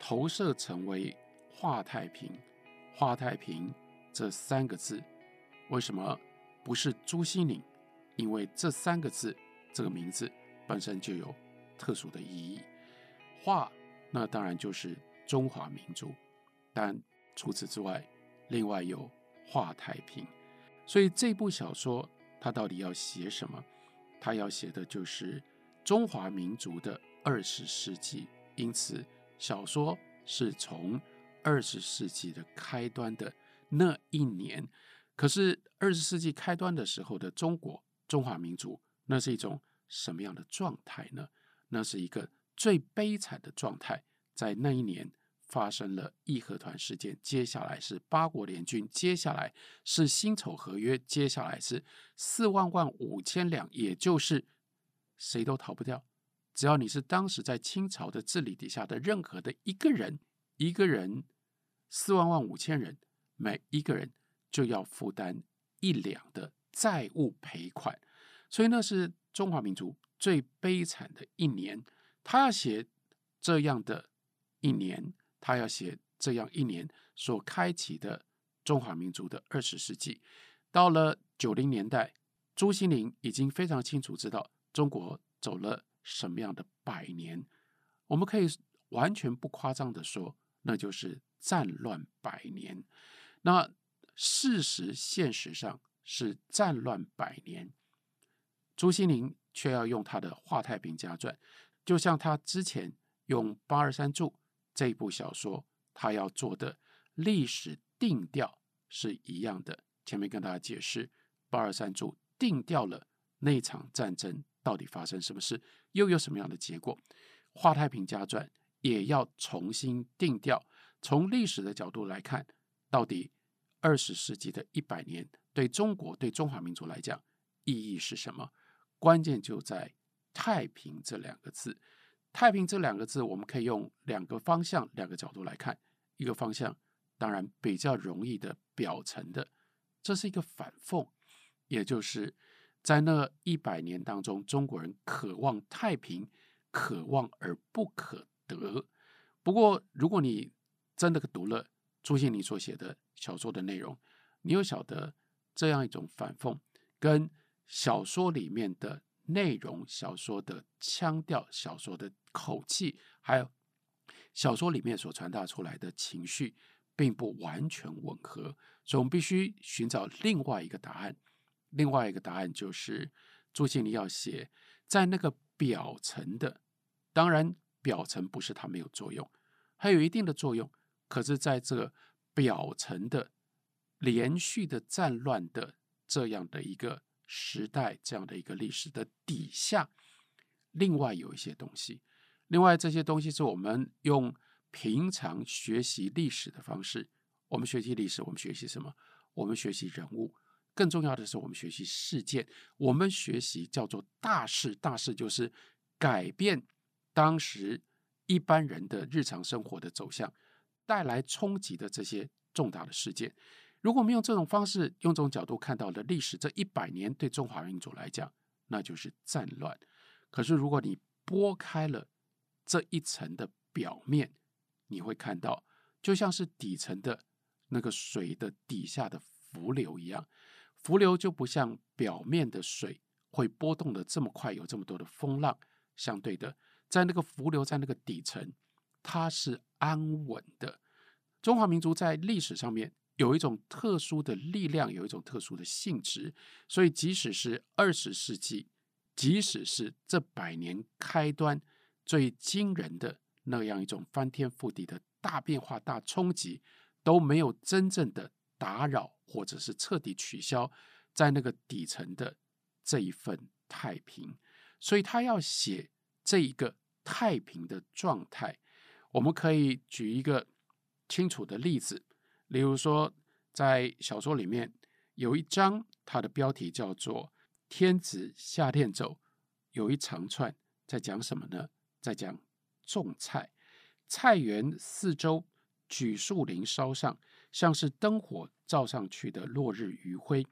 投射成为华太平，华太平这三个字，为什么不是朱西甯？因为这三个字，这个名字本身就有特殊的意义。华，那当然就是中华民族，但除此之外，另外有华太平。所以这部小说它到底要写什么？它要写的就是中华民族的二十世纪。因此，小说是从二十世纪的开端的那一年。可是，二十世纪开端的时候的中国中华民族，那是一种什么样的状态呢？那是一个最悲惨的状态，在那一年。发生了义和团事件，接下来是八国联军，接下来是辛丑合约，接下来是四万万五千两，也就是谁都逃不掉。只要你是当时在清朝的治理底下的任何的一个人，一个人四万万五千人，每一个人就要负担一两的债务赔款。所以那是中华民族最悲惨的一年。他要写这样的一年。他要写这样一年所开启的中华民族的二十世纪，到了九零年代，朱西甯已经非常清楚知道中国走了什么样的百年，我们可以完全不夸张的说，那就是战乱百年。那事实现实上是战乱百年，朱心凌却要用他的《华太平家传》，就像他之前用八二三柱。这部小说，他要做的历史定调是一样的。前面跟大家解释，八二三柱定调了那场战争到底发生什么事，又有什么样的结果。华太平家传也要重新定调，从历史的角度来看，到底二十世纪的一百年对中国、对中华民族来讲意义是什么？关键就在“太平”这两个字。太平这两个字，我们可以用两个方向、两个角度来看。一个方向，当然比较容易的表层的，这是一个反讽，也就是在那一百年当中，中国人渴望太平，渴望而不可得。不过，如果你真的读了朱西甯所写的小说的内容，你又晓得这样一种反讽跟小说里面的。内容、小说的腔调、小说的口气，还有小说里面所传达出来的情绪，并不完全吻合，所以我们必须寻找另外一个答案。另外一个答案就是，朱西甯要写在那个表层的，当然表层不是它没有作用，还有一定的作用，可是在这个表层的连续的战乱的这样的一个。时代这样的一个历史的底下，另外有一些东西，另外这些东西是我们用平常学习历史的方式，我们学习历史，我们学习什么？我们学习人物，更重要的是我们学习事件，我们学习叫做大事，大事就是改变当时一般人的日常生活的走向，带来冲击的这些重大的事件。如果我们用这种方式、用这种角度看到的历史，这一百年对中华民族来讲，那就是战乱。可是，如果你拨开了这一层的表面，你会看到，就像是底层的那个水的底下的浮流一样，浮流就不像表面的水会波动的这么快，有这么多的风浪。相对的，在那个浮流，在那个底层，它是安稳的。中华民族在历史上面。有一种特殊的力量，有一种特殊的性质，所以即使是二十世纪，即使是这百年开端最惊人的那样一种翻天覆地的大变化、大冲击，都没有真正的打扰或者是彻底取消在那个底层的这一份太平。所以他要写这一个太平的状态，我们可以举一个清楚的例子。例如说，在小说里面有一章，它的标题叫做《天子下殿走》，有一长串在讲什么呢？在讲种菜，菜园四周举树林梢上，像是灯火照上去的落日余晖。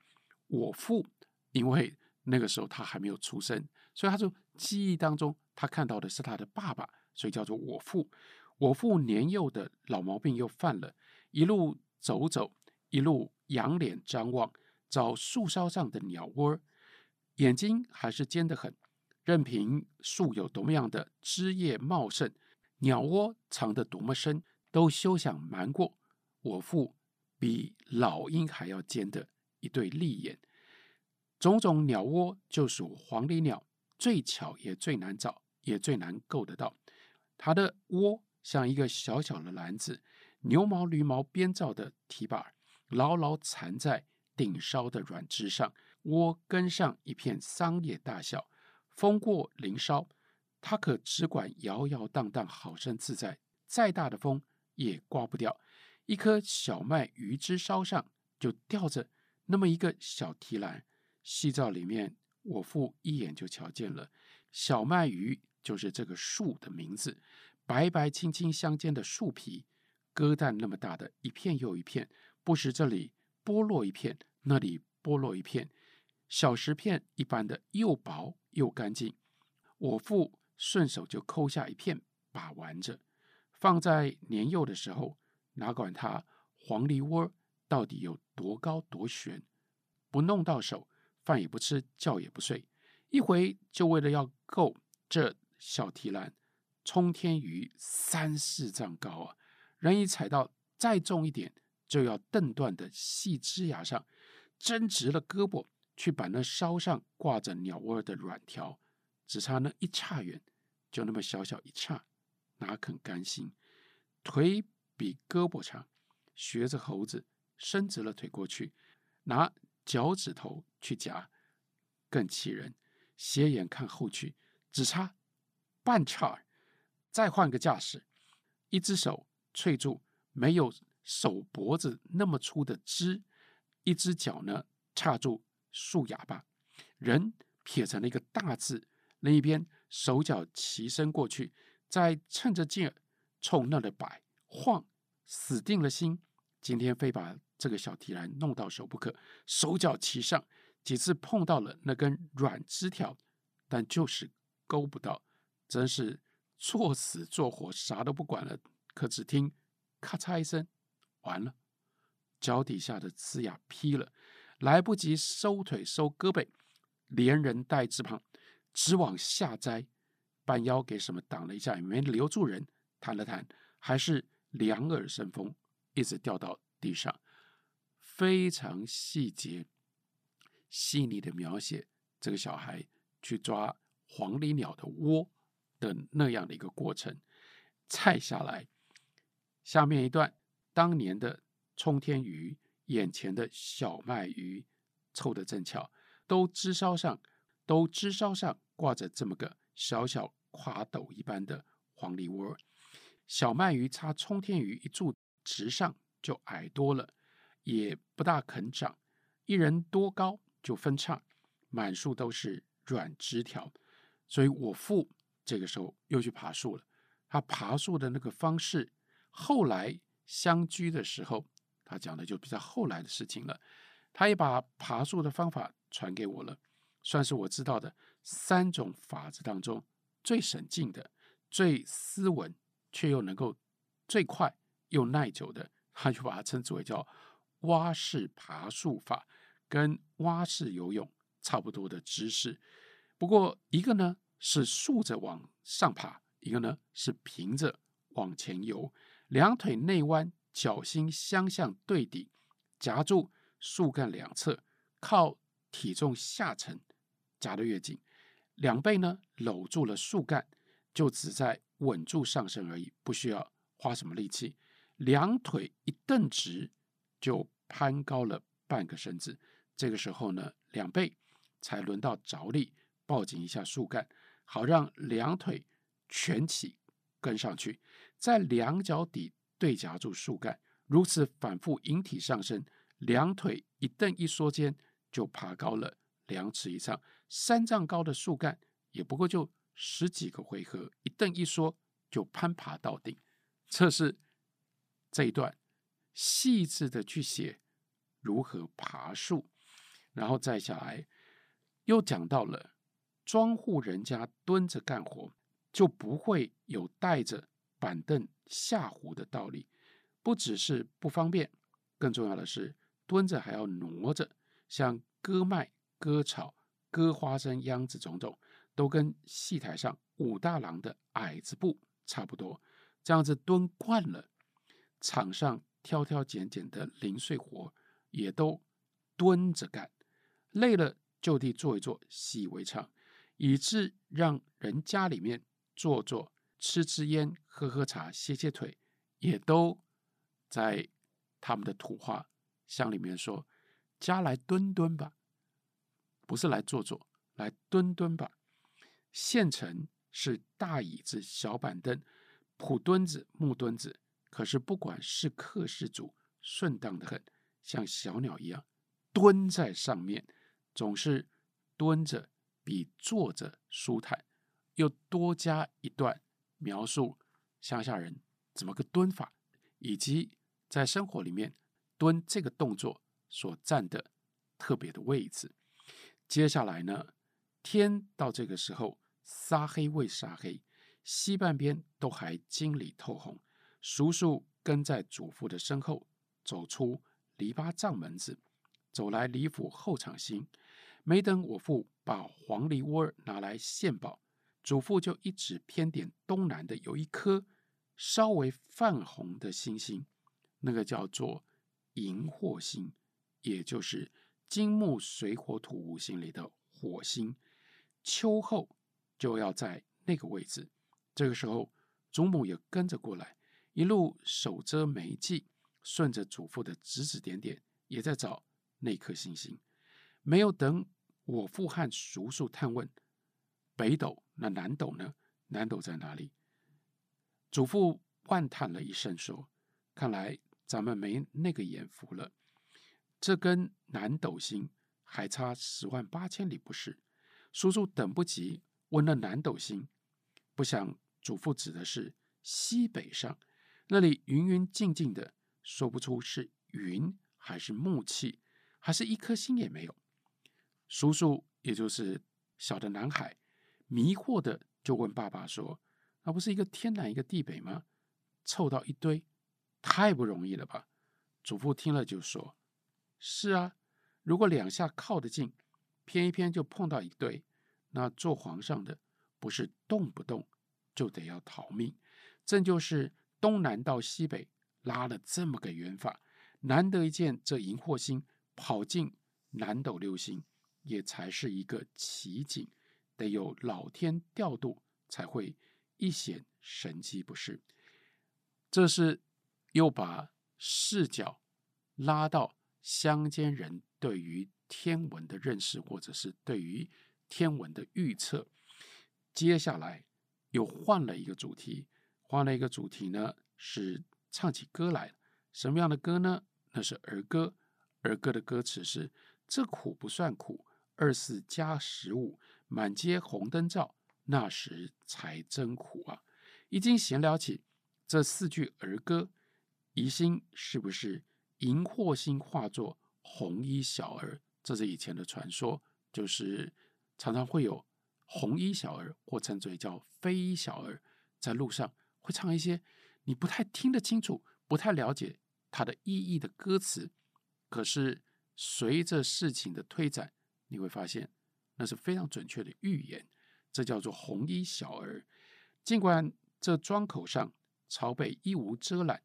我父，因为那个时候他还没有出生，所以他就记忆当中他看到的是他的爸爸，所以叫做我父。我父年幼的老毛病又犯了，一路走走，一路仰脸张望，找树梢上的鸟窝，眼睛还是尖得很。任凭树有多么样的枝叶茂盛，鸟窝藏得多么深，都休想瞒过我父比老鹰还要尖的一对利眼。种种鸟窝就属黄鹂鸟最巧也最难找，也最难够得到。它的窝像一个小小的篮子，牛毛驴毛编造的提把，牢牢缠在顶梢的软枝上。窝根上一片桑叶大小。风过林梢，它可只管摇摇荡荡，好生自在。再大的风也刮不掉。一棵小麦鱼枝梢上就吊着那么一个小提篮，细照里面，我父一眼就瞧见了。小麦鱼就是这个树的名字。白白青青相间的树皮，鸽蛋那么大的一片又一片，不时这里剥落一片，那里剥落一片。小石片一般的，又薄又干净。我父顺手就抠下一片，把玩着。放在年幼的时候，哪管它黄鹂窝到底有多高多悬，不弄到手，饭也不吃，觉也不睡。一回就为了要够这小提篮，冲天鱼三四丈高啊！人一踩到再重一点，就要蹬断的细枝芽上，伸直了胳膊。去把那梢上挂着鸟窝的软条，只差那一差远，就那么小小一差，哪肯甘心？腿比胳膊长，学着猴子伸直了腿过去，拿脚趾头去夹，更气人。斜眼看后去，只差半差，再换个架势，一只手翠住没有手脖子那么粗的枝，一只脚呢叉住。树哑巴，人撇成了一个大字，另一边手脚齐伸过去，再趁着劲儿冲那里摆晃，死定了心，今天非把这个小提篮弄到手不可。手脚齐上，几次碰到了那根软枝条，但就是勾不到，真是作死作活，啥都不管了。可只听咔嚓一声，完了，脚底下的枝桠劈了。来不及收腿收胳膊，连人带枝旁，直往下栽，半腰给什么挡了一下，也没留住人，弹了弹，还是两耳生风，一直掉到地上。非常细节、细腻的描写这个小孩去抓黄鹂鸟的窝的那样的一个过程。菜下来，下面一段当年的冲天鱼。眼前的小麦鱼凑得正巧，都枝梢上，都枝梢上挂着这么个小小垮斗一般的黄鹂窝。小麦榆差冲天鱼一柱直上就矮多了，也不大肯长，一人多高就分叉，满树都是软枝条。所以我父这个时候又去爬树了。他爬树的那个方式，后来相居的时候。他讲的就比较后来的事情了，他也把爬树的方法传给我了，算是我知道的三种法子当中最省劲的、最斯文却又能够最快又耐久的，他就把它称之为叫蛙式爬树法，跟蛙式游泳差不多的姿势。不过一个呢是竖着往上爬，一个呢是平着往前游，两腿内弯。脚心相向对底，夹住树干两侧，靠体重下沉，夹得越紧，两背呢搂住了树干，就只在稳住上身而已，不需要花什么力气。两腿一蹬直，就攀高了半个身子。这个时候呢，两背才轮到着力，抱紧一下树干，好让两腿蜷起跟上去，在两脚底。对夹住树干，如此反复引体上升，两腿一蹬一缩间就爬高了两尺以上。三丈高的树干也不过就十几个回合，一蹬一缩就攀爬到顶。这是这一段细致的去写如何爬树，然后再下来又讲到了庄户人家蹲着干活，就不会有带着板凳下湖的道理，不只是不方便，更重要的是蹲着还要挪着，像割麦、割草、割花生秧子种种，都跟戏台上武大郎的矮子步差不多。这样子蹲惯了，场上挑挑拣拣的零碎活也都蹲着干，累了就地坐一坐，习以为常，以致让人家里面坐坐。吃吃烟，喝喝茶，歇歇腿，也都在他们的土话乡里面说：“家来蹲蹲吧，不是来坐坐，来蹲蹲吧。”县城是大椅子、小板凳、土墩子、木墩子，可是不管是客是主，顺当的很，像小鸟一样蹲在上面，总是蹲着比坐着舒坦，又多加一段。描述乡下人怎么个蹲法，以及在生活里面蹲这个动作所占的特别的位置。接下来呢，天到这个时候纱黑未纱黑，西半边都还金里透红。叔叔跟在祖父的身后，走出篱笆帐门子，走来李府后场兴。没等我父把黄梨窝拿来献宝。祖父就一指偏点东南的有一颗稍微泛红的星星，那个叫做荧惑星，也就是金木水火土五行里的火星。秋后就要在那个位置。这个时候，祖母也跟着过来，一路手遮眉髻，顺着祖父的指指点点，也在找那颗星星。没有等我父和叔叔探问。北斗，那南斗呢？南斗在哪里？祖父万叹了一声，说：“看来咱们没那个眼福了。这跟南斗星还差十万八千里，不是？”叔叔等不及问了南斗星，不想祖父指的是西北上，那里云云静静的，说不出是云还是木气，还是一颗星也没有。叔叔也就是小的男孩。迷惑的就问爸爸说：“那不是一个天南一个地北吗？凑到一堆，太不容易了吧？”祖父听了就说：“是啊，如果两下靠得近，偏一偏就碰到一堆，那做皇上的不是动不动就得要逃命？正就是东南到西北拉了这么个圆法，难得一见这荧惑星跑进南斗六星，也才是一个奇景。”得有老天调度，才会一显神机，不是？这是又把视角拉到乡间人对于天文的认识，或者是对于天文的预测。接下来又换了一个主题，换了一个主题呢，是唱起歌来。什么样的歌呢？那是儿歌。儿歌的歌词是：这苦不算苦，二四加十五。满街红灯照，那时才真苦啊！已经闲聊起这四句儿歌，疑心是不是荧惑星化作红衣小儿？这是以前的传说，就是常常会有红衣小儿，或称之为叫飞衣小儿，在路上会唱一些你不太听得清楚、不太了解它的意义的歌词。可是随着事情的推展，你会发现。那是非常准确的预言，这叫做红衣小儿。尽管这庄口上朝北一无遮拦，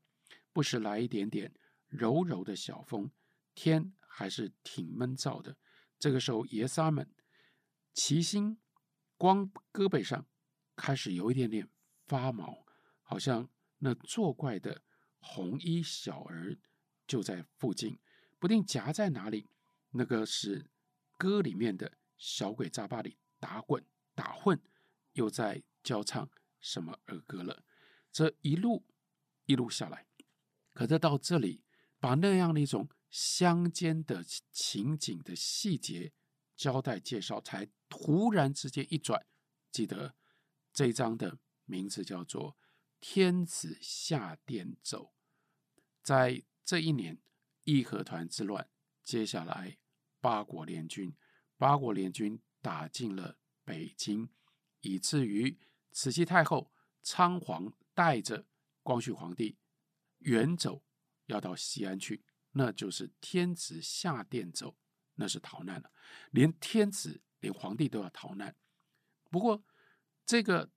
不时来一点点柔柔的小风，天还是挺闷燥的。这个时候，爷仨们齐心光胳膊上开始有一点点发毛，好像那作怪的红衣小儿就在附近，不定夹在哪里。那个是歌里面的。小鬼扎巴里打滚打混，又在教唱什么儿歌了？这一路一路下来，可是到这里，把那样的一种乡间的情景的细节交代介绍，才突然之间一转，记得这一章的名字叫做《天子下殿走》。在这一年义和团之乱，接下来八国联军。八国联军打进了北京，以至于慈禧太后仓皇带着光绪皇帝远走，要到西安去，那就是天子下殿走，那是逃难了。连天子、连皇帝都要逃难。不过，这个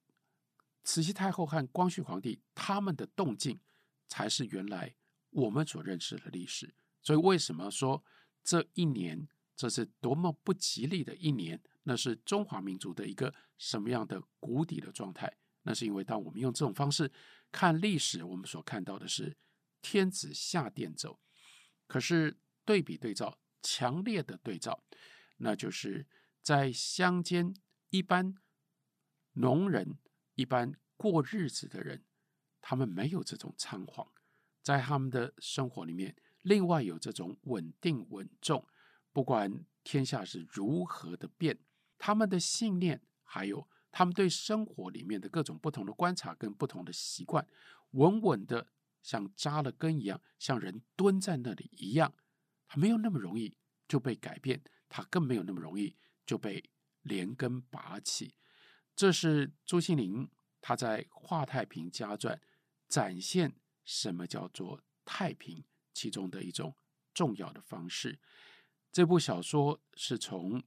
慈禧太后和光绪皇帝他们的动静，才是原来我们所认识的历史。所以，为什么说这一年这是多么不吉利的一年？那是中华民族的一个什么样的谷底的状态？那是因为当我们用这种方式看历史，我们所看到的是天子下殿走。可是对比对照，强烈的对照，那就是在乡间一般农人、一般过日子的人，他们没有这种仓皇，在他们的生活里面，另外有这种稳定稳重，不管天下是如何的变。他们的信念，还有他们对生活里面的各种不同的观察跟不同的习惯，稳稳的像扎了根一样，像人蹲在那里一样，他没有那么容易就被改变，他更没有那么容易就被连根拔起。这是朱西甯他在《华太平家传》展现什么叫做太平其中的一种重要的方式。这部小说是从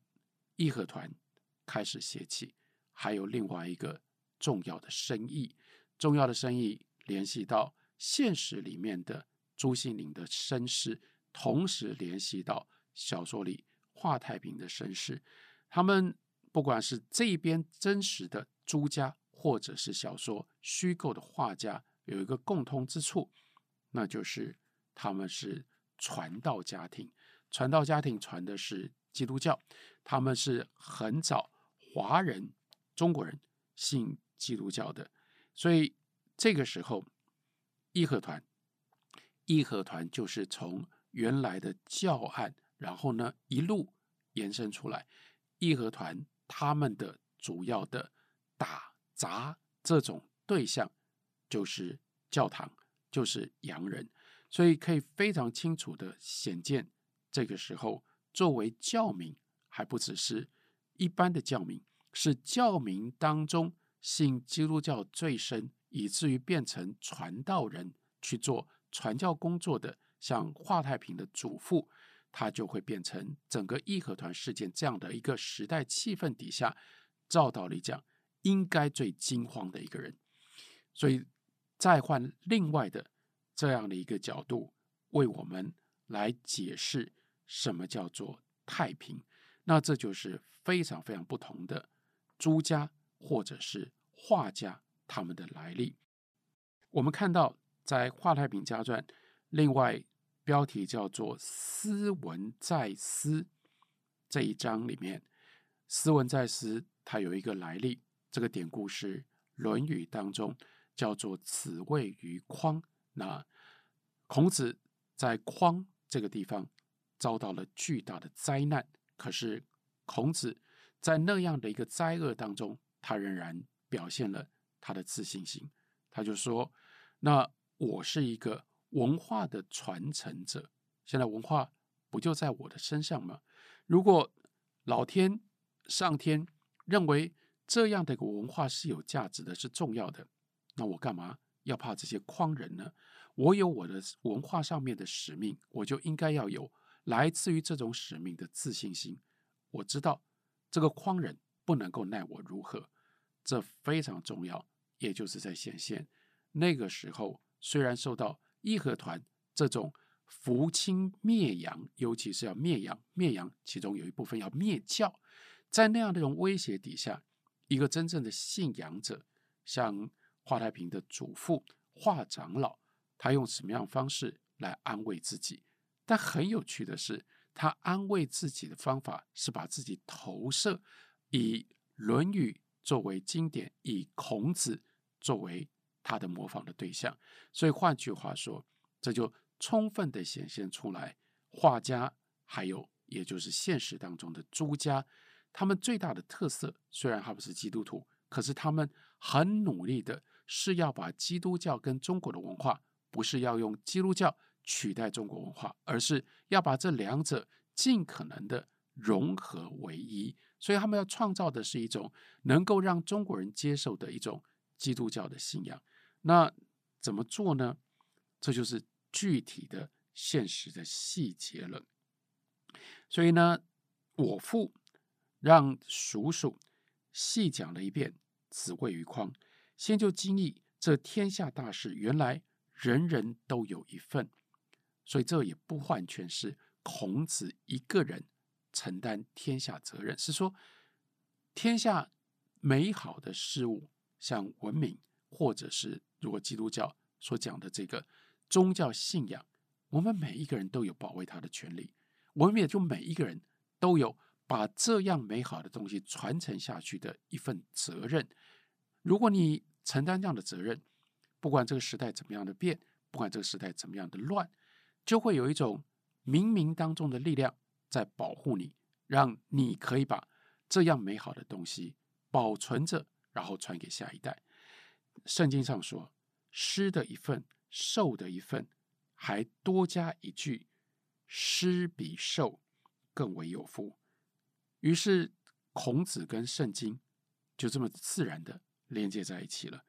义和团开始写起，还有另外一个重要的深意，重要的深意联系到现实里面的朱西甯的身世，同时联系到小说里华太平的身世。他们不管是这边真实的朱家，或者是小说虚构的画家，有一个共通之处，那就是他们是传道家庭，传道家庭传的是。基督教，他们是很早华人中国人信基督教的，所以这个时候义和团，义和团就是从原来的教案，然后呢一路延伸出来。义和团他们的主要的打砸这种对象就是教堂，就是洋人，所以可以非常清楚的显见这个时候。作为教民，还不只是一般的教民，是教民当中信基督教最深，以至于变成传道人去做传教工作的，像华太平的祖父，他就会变成整个义和团事件这样的一个时代气氛底下，照道理讲，应该最惊慌的一个人。所以，再换另外的这样的一个角度，为我们来解释。什么叫做太平？那这就是非常非常不同的朱家或者是画家他们的来历。我们看到在《华太平家传》另外标题叫做“斯文在斯”这一章里面，“斯文在斯”它有一个来历，这个典故是《论语》当中叫做“子谓于匡”。那孔子在匡这个地方。遭到了巨大的灾难，可是孔子在那样的一个灾厄当中，他仍然表现了他的自信心。他就说：“那我是一个文化的传承者，现在文化不就在我的身上吗？如果老天、上天认为这样的一个文化是有价值的、是重要的，那我干嘛要怕这些匡人呢？我有我的文化上面的使命，我就应该要有。”来自于这种使命的自信心，我知道这个匡人不能够奈我如何，这非常重要。也就是在显现那个时候，虽然受到义和团这种扶清灭洋，尤其是要灭洋，灭洋其中有一部分要灭教，在那样的一种威胁底下，一个真正的信仰者，像华太平的祖父华长老，他用什么样方式来安慰自己？但很有趣的是，他安慰自己的方法是把自己投射以《论语》作为经典，以孔子作为他的模仿的对象。所以换句话说，这就充分地显现出来，画家还有也就是现实当中的朱家，他们最大的特色，虽然他不是基督徒，可是他们很努力的是要把基督教跟中国的文化，不是要用基督教。取代中国文化，而是要把这两者尽可能的融合为一。所以他们要创造的是一种能够让中国人接受的一种基督教的信仰。那怎么做呢？这就是具体的、现实的细节了。所以呢，我父让叔叔细讲了一遍子谓于匡，先就惊异这天下大事，原来人人都有一份。所以这也不完全是孔子一个人承担天下责任，是说天下美好的事物，像文明，或者是如果基督教所讲的这个宗教信仰，我们每一个人都有保卫它的权利，我们也就每一个人都有把这样美好的东西传承下去的一份责任。如果你承担这样的责任，不管这个时代怎么样的变，不管这个时代怎么样的乱。就会有一种冥冥当中的力量在保护你，让你可以把这样美好的东西保存着，然后传给下一代。圣经上说：“施的一份，受的一份，还多加一句：施比受更为有福。”于是，孔子跟圣经就这么自然的连接在一起了。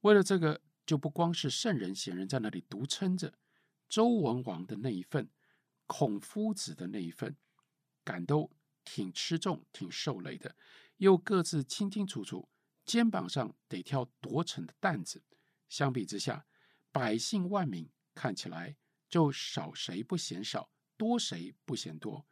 为了这个，就不光是圣人贤人在那里独撑着。周文王的那一份，孔夫子的那一份，感都挺吃重、挺受累的，又各自清清楚楚，肩膀上得挑多沉的担子。相比之下，百姓万民看起来就少谁不嫌少，多谁不嫌多，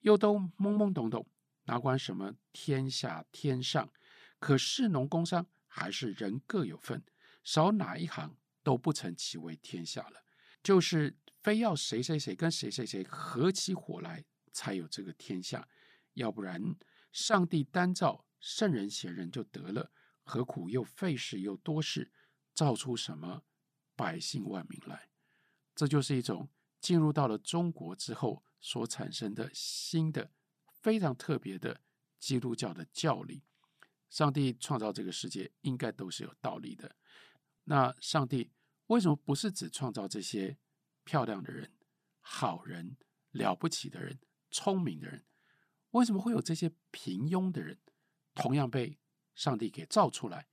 又都懵懵懂懂，哪管什么天下天上，可士农工商还是人各有份，少哪一行都不成其为天下了。就是非要谁谁谁跟谁谁谁合起伙来才有这个天下，要不然上帝单造圣人贤人就得了，何苦又费事又多事，造出什么百姓万民来？这就是一种进入到了中国之后所产生的新的非常特别的基督教的教理。上帝创造这个世界应该都是有道理的，那上帝。为什么不是只创造这些漂亮的人、好人、了不起的人、聪明的人？为什么会有这些平庸的人同样被上帝给造出来？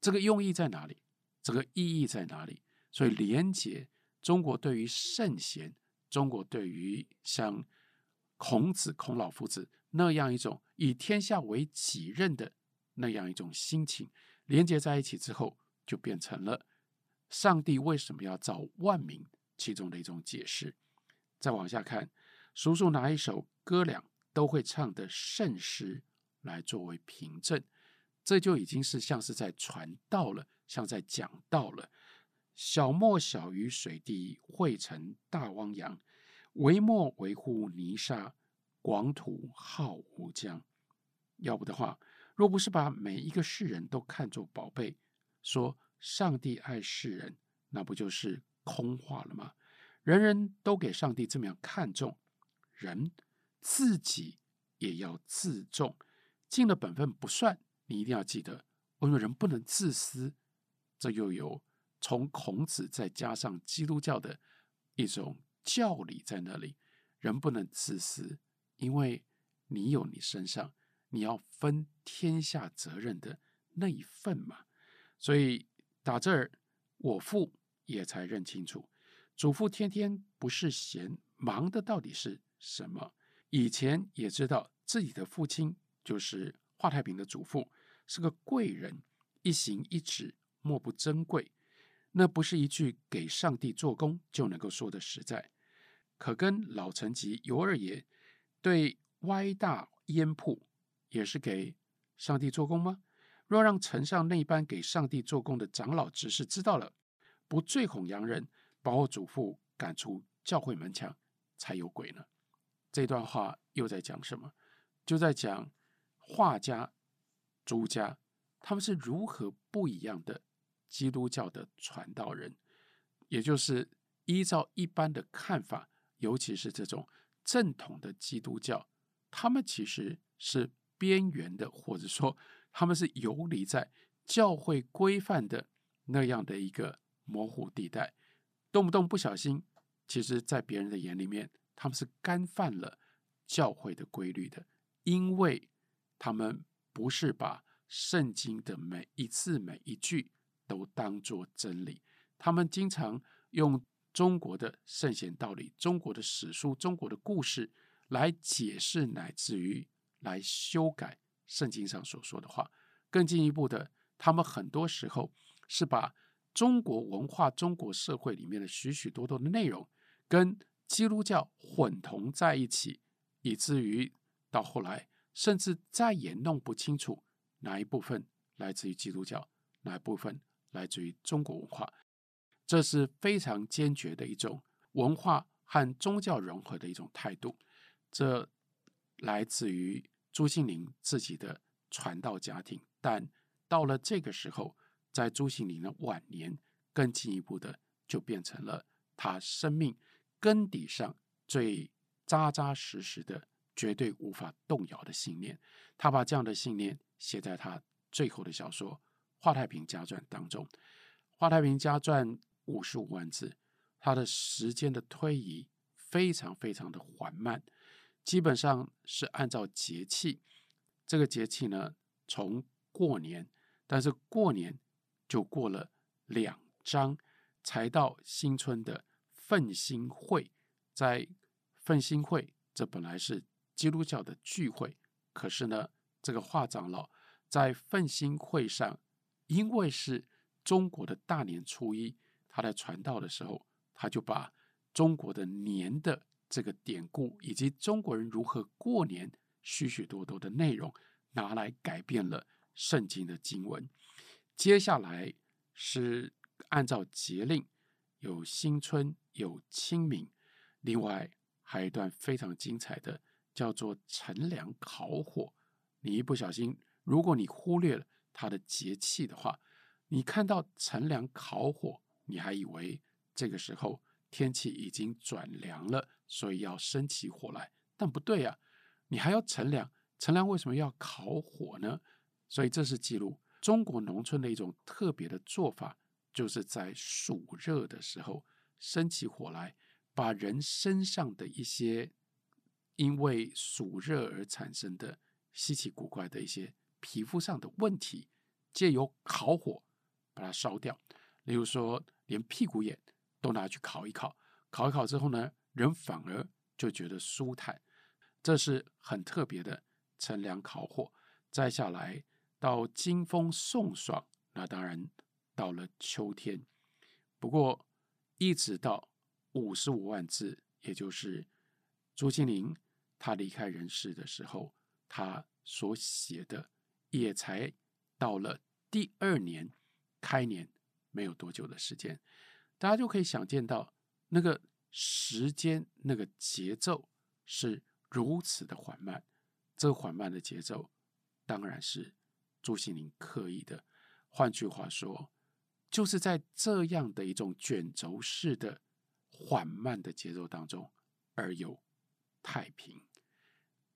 这个用意在哪里？这个意义在哪里？所以连接中国对于圣贤，中国对于像孔子、孔老夫子那样一种以天下为己任的那样一种心情，连接在一起之后，就变成了。上帝为什么要造万民？其中的一种解释。再往下看，叔叔拿一首哥俩都会唱的圣诗来作为凭证，这就已经是像是在传道了，像在讲道了。小莫小于水滴，汇成大汪洋；微莫微乎泥沙，广土浩无疆。要不的话，若不是把每一个世人都看作宝贝，说。上帝爱世人，那不就是空话了吗？人人都给上帝这么样看重，人自己也要自重，尽了本分不算。你一定要记得，我们人不能自私。这又有从孔子再加上基督教的一种教理在那里，人不能自私，因为你有你身上你要分天下责任的那一份嘛，所以。打这儿，我父也才认清楚，祖父天天不是闲忙的到底是什么。以前也知道自己的父亲就是华太平的祖父，是个贵人，一行一止莫不珍贵。那不是一句给上帝做工就能够说的实在。可跟老陈及尤二爷对歪大烟铺也是给上帝做工吗？若让城上那般给上帝做工的长老执事知道了，不醉恐洋人，把我祖父赶出教会门墙，才有鬼呢。这段话又在讲什么？就在讲画家、朱家，他们是如何不一样的基督教的传道人，也就是依照一般的看法，尤其是这种正统的基督教，他们其实是边缘的，或者说。他们是游离在教会规范的那样的一个模糊地带，动不动不小心，其实，在别人的眼里面，他们是干犯了教会的规律的，因为他们不是把圣经的每一字每一句都当作真理。他们经常用中国的圣贤道理、中国的史书、中国的故事来解释，乃至于来修改圣经上所说的话。更进一步的，他们很多时候是把中国文化、中国社会里面的许许多多的内容跟基督教混同在一起，以至于到后来，甚至再也弄不清楚哪一部分来自于基督教，哪一部分来自于中国文化。这是非常坚决的一种文化和宗教融合的一种态度。这来自于朱西甯自己的传道家庭，但到了这个时候，在朱西甯的晚年，更进一步的就变成了他生命根底上最扎扎实实的、绝对无法动摇的信念。他把这样的信念写在他最后的小说《华太平家传》当中，《华太平家传》。五十五万字，它的时间的推移非常非常的缓慢，基本上是按照节气。这个节气呢，从过年，但是过年就过了两章，才到新春的奋兴会。在奋兴会，这本来是基督教的聚会，可是呢，这个华长老在奋兴会上，因为是中国的大年初一。他在传道的时候，他就把中国的年的这个典故，以及中国人如何过年许许多多的内容，拿来改变了圣经的经文。接下来是按照节令，有新春，有清明，另外还有一段非常精彩的，叫做乘凉烤火。你一不小心，如果你忽略了它的节气的话，你看到乘凉烤火。你还以为这个时候天气已经转凉了，所以要生起火来，但不对呀，你还要乘凉，乘凉为什么要烤火呢？所以这是记录中国农村的一种特别的做法，就是在暑热的时候生起火来，把人身上的一些因为暑热而产生的稀奇古怪的一些皮肤上的问题，借由烤火把它烧掉。例如说，连屁股眼都拿去烤一烤，烤一烤之后呢，人反而就觉得舒坦，这是很特别的乘凉烤火。再下来到金风送爽，那当然到了秋天。不过一直到五十五万字，也就是朱西甯他离开人世的时候，他所写的也才到了第二年开年。没有多久的时间，大家就可以想见到那个时间、那个节奏是如此的缓慢。这缓慢的节奏，当然是朱西甯刻意的。换句话说，就是在这样的一种卷轴式的缓慢的节奏当中，而有太平。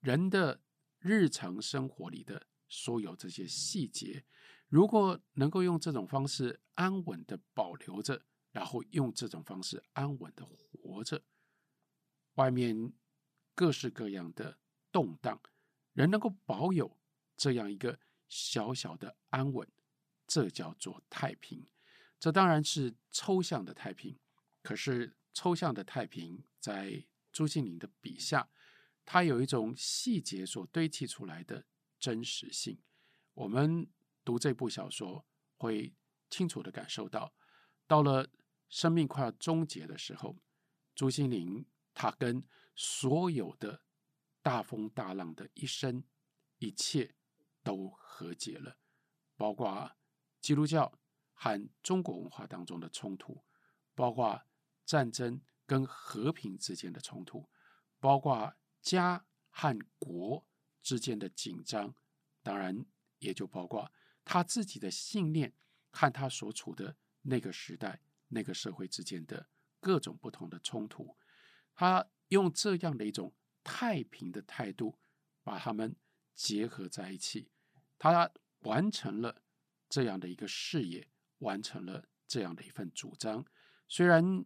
人的日常生活里的所有这些细节。如果能够用这种方式安稳的保留着，然后用这种方式安稳的活着，外面各式各样的动荡，人能够保有这样一个小小的安稳，这叫做太平。这当然是抽象的太平，可是抽象的太平在朱西甯的笔下，它有一种细节所堆砌出来的真实性。我们。读这部小说，会清楚地感受到，到了生命快要终结的时候，朱心凌他跟所有的大风大浪的一生，一切都和解了，包括基督教和中国文化当中的冲突，包括战争跟和平之间的冲突，包括家和国之间的紧张，当然也就包括。他自己的信念和他所处的那个时代、那个社会之间的各种不同的冲突，他用这样的一种太平的态度把他们结合在一起，他完成了这样的一个事业，完成了这样的一份主张。虽然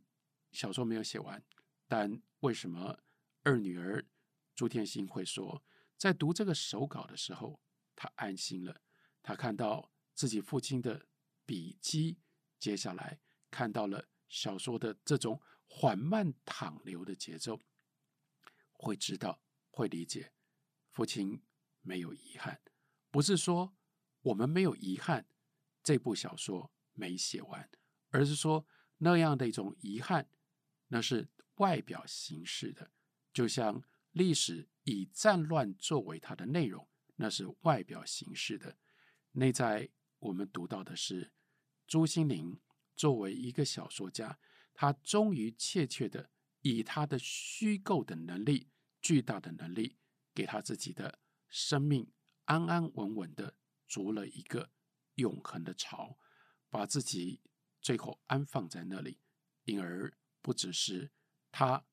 小说没有写完，但为什么二女儿朱天心会说，在读这个手稿的时候，他安心了？他看到自己父亲的笔迹，接下来看到了小说的这种缓慢淌流的节奏，会知道，会理解，父亲没有遗憾，不是说我们没有遗憾，这部小说没写完，而是说那样的一种遗憾，那是外表形式的，就像历史以战乱作为它的内容，那是外表形式的，内在我们读到的是朱心凌作为一个小说家，他终于确切的以他的虚构的能力。巨大的能力，给他自己的生命安安稳稳的筑了一个永恒的巢，把自己最后安放在那里，因而不只是他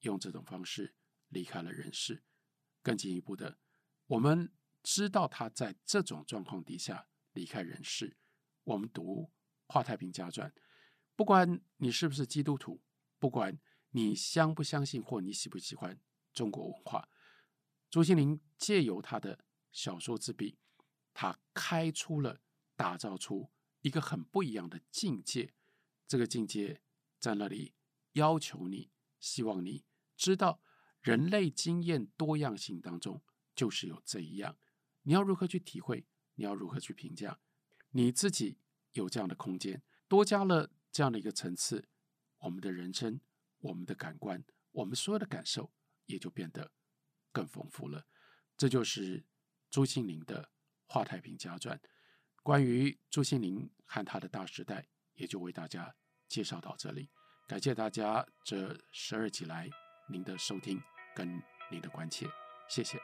用这种方式离开了人世，更进一步的，我们知道他在这种状况底下离开人世。我们读《华太平家传》，不管你是不是基督徒，不管你相不相信或你喜不喜欢。中国文化，朱心凌借由他的小说之笔，他开出了、打造出一个很不一样的境界。这个境界在那里要求你，希望你知道，人类经验多样性当中就是有这一样。你要如何去体会？你要如何去评价？你自己有这样的空间，多加了这样的一个层次，我们的人生、我们的感官、我们所有的感受。也就变得更丰富了。这就是朱西甯的《画太平家传》。关于朱西甯和他的大时代，也就为大家介绍到这里。感谢大家这十二集来您的收听跟您的关切，谢谢。